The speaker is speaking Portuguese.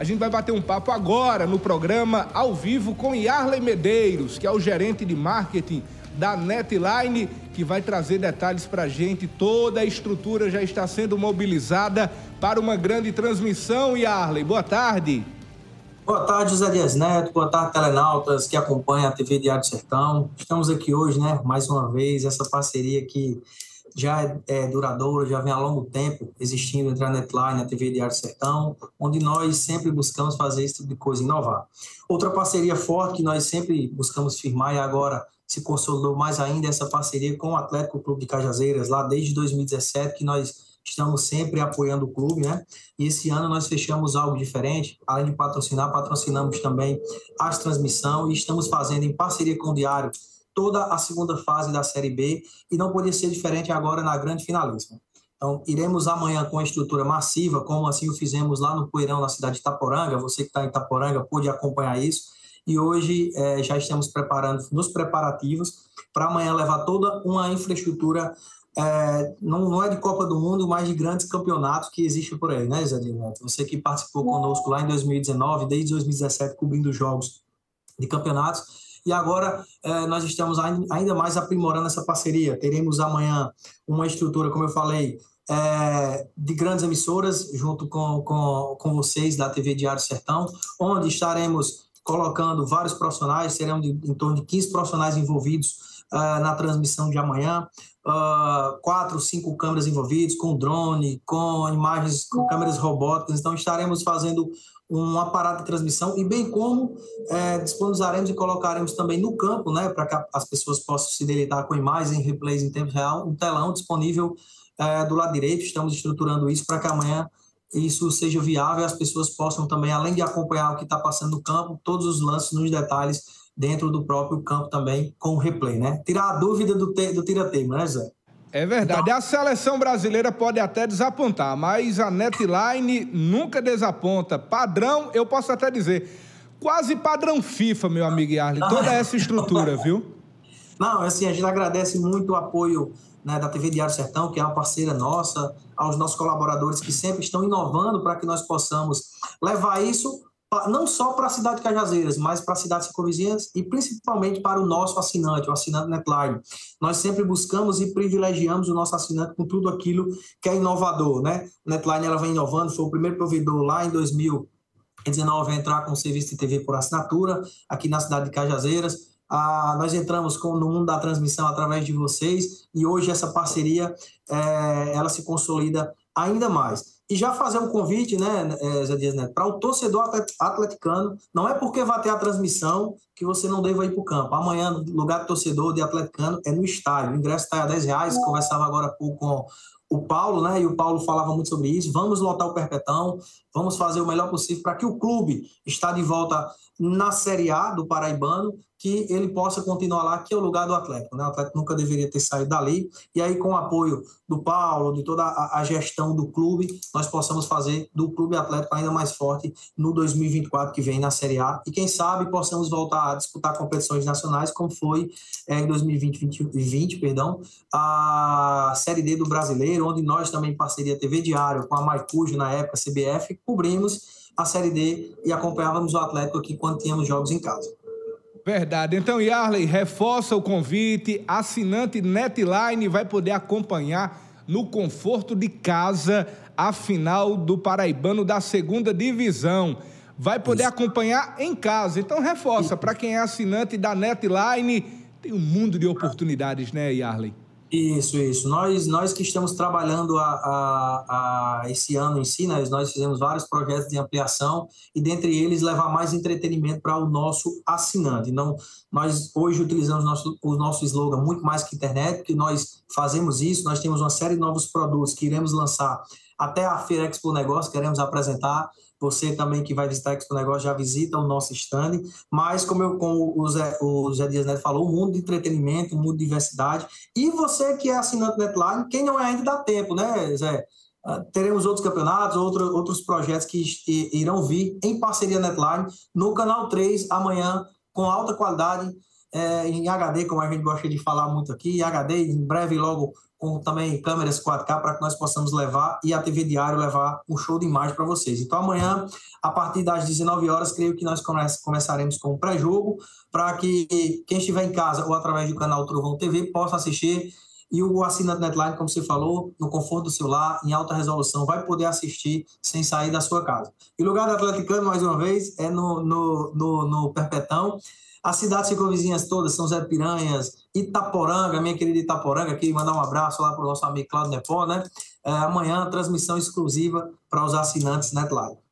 A gente vai bater um papo agora no programa ao vivo com Yarley Medeiros, que é o gerente de marketing da Netline, que vai trazer detalhes para a gente. Toda a estrutura já está sendo mobilizada para uma grande transmissão. Yarley, boa tarde. Boa tarde, José Dias Neto. Boa tarde, telenautas que acompanham a TV Diário Sertão. Estamos aqui hoje, né, mais uma vez, essa parceria que já é, é duradoura, já vem há longo tempo existindo entre a Netline e a TV Diário Sertão, onde nós sempre buscamos fazer esse tipo de coisa, inovar. Outra parceria forte que nós sempre buscamos firmar e agora se consolidou mais ainda essa parceria com o Atlético Clube de Cajazeiras, lá desde 2017, que nós estamos sempre apoiando o clube, né? E esse ano nós fechamos algo diferente, além de patrocinar, patrocinamos também as transmissão e estamos fazendo em parceria com o Diário toda a segunda fase da Série B e não podia ser diferente agora na grande finalíssima. Então, iremos amanhã com a estrutura massiva, como assim o fizemos lá no Poeirão, na cidade de Itaporanga. Você que está em Itaporanga pôde acompanhar isso. E hoje é, já estamos preparando, nos preparativos, para amanhã levar toda uma infraestrutura, é, não, não, é de Copa do Mundo, mas de grandes campeonatos que existem por aí, né, Zé Neto? Você que participou conosco lá em 2019, desde 2017, cobrindo jogos de campeonatos e agora eh, nós estamos ainda mais aprimorando essa parceria. Teremos amanhã uma estrutura, como eu falei, eh, de grandes emissoras, junto com, com, com vocês da TV Diário Sertão, onde estaremos colocando vários profissionais, serão de, em torno de 15 profissionais envolvidos uh, na transmissão de amanhã, uh, quatro, cinco câmeras envolvidas, com drone, com imagens, com câmeras robóticas, então estaremos fazendo um aparato de transmissão. E bem como é, disponibilizaremos e colocaremos também no campo, né, para que as pessoas possam se deleitar com imagens em replays em tempo real, um telão disponível é, do lado direito. Estamos estruturando isso para que amanhã isso seja viável e as pessoas possam também, além de acompanhar o que está passando no campo, todos os lances nos detalhes dentro do próprio campo também com o replay, né? Tirar a dúvida do, do tira-teima, né, Zé? É verdade. Então... A seleção brasileira pode até desapontar, mas a Netline nunca desaponta. Padrão, eu posso até dizer, quase padrão FIFA, meu amigo Yarley. Toda essa estrutura, viu? Não, assim, a gente agradece muito o apoio né, da TV Diário Sertão, que é uma parceira nossa, aos nossos colaboradores que sempre estão inovando para que nós possamos levar isso não só para a cidade de Cajazeiras, mas para as cidades circunvizinhas e principalmente para o nosso assinante, o assinante Netline. Nós sempre buscamos e privilegiamos o nosso assinante com tudo aquilo que é inovador, né? Netline ela vem inovando, foi o primeiro provedor lá em 2019 a entrar com o serviço de TV por assinatura aqui na cidade de Cajazeiras. Ah, nós entramos com, no mundo da transmissão através de vocês e hoje essa parceria é, ela se consolida ainda mais. E já fazer um convite, né, é, Zé Dias Neto, para o torcedor atleticano, não é porque vai ter a transmissão que você não deva ir para o campo. Amanhã, lugar de torcedor de atleticano é no estádio. O ingresso está a 10 reais, conversava agora pouco com o Paulo, né? E o Paulo falava muito sobre isso. Vamos lotar o Perpetão, vamos fazer o melhor possível para que o clube está de volta na Série A do Paraibano, que ele possa continuar lá, que é o lugar do Atlético. Né? O Atlético nunca deveria ter saído dali. E aí, com o apoio do Paulo, de toda a, gestão do clube, nós possamos fazer do Clube Atlético ainda mais forte no 2024 que vem na Série A. E quem sabe possamos voltar a disputar competições nacionais, como foi é, em 2020, 2020, perdão, a Série D do Brasileiro, onde nós também, em parceria TV Diário, com a Maicujo, na época, CBF, cobrimos a Série D e acompanhávamos o Atlético aqui quando tínhamos jogos em casa. Verdade. Então, Yarley, reforça o convite. Assinante Netline vai poder acompanhar no conforto de casa a final do Paraibano da segunda divisão. Vai poder Isso. acompanhar em casa. Então, reforça. Para quem é assinante da Netline, tem um mundo de oportunidades, né, Yarley? Isso, isso. Nós, nós que estamos trabalhando a, a, a esse ano em si, nós, nós fizemos vários projetos de ampliação e, dentre eles, levar mais entretenimento para o nosso assinante. Então, nós hoje utilizamos nosso, o nosso slogan muito mais que internet, que nós fazemos isso, nós temos uma série de novos produtos que iremos lançar até a Feira Expo Negócio, queremos apresentar. Você também que vai visitar a Expo Negócio já visita o nosso stand. Mas, como, eu, como o, Zé, o Zé Dias Neto falou, o mundo de entretenimento, o mundo de diversidade. E você que é assinante Netline, quem não é ainda dá tempo, né, Zé? Uh, teremos outros campeonatos, outro, outros projetos que irão vir em parceria Netline no canal 3 amanhã, com alta qualidade é, em HD, como a gente gosta de falar muito aqui, HD, em breve logo com também câmeras 4K para que nós possamos levar e a TV Diário levar um show de imagem para vocês. Então amanhã, a partir das 19 horas, creio que nós come começaremos com o pré-jogo para que quem estiver em casa ou através do canal Trovão TV possa assistir e o assinante Netline, como você falou, no conforto do celular, em alta resolução, vai poder assistir sem sair da sua casa. E o lugar do Atleticano, mais uma vez, é no, no, no, no Perpetão. As cidades circunvizinhas todas, São Zé Piranhas, Itaporanga, minha querida Itaporanga, aqui, mandar um abraço lá para o nosso amigo Claudio Nepó, né? É, amanhã, transmissão exclusiva para os assinantes Netline.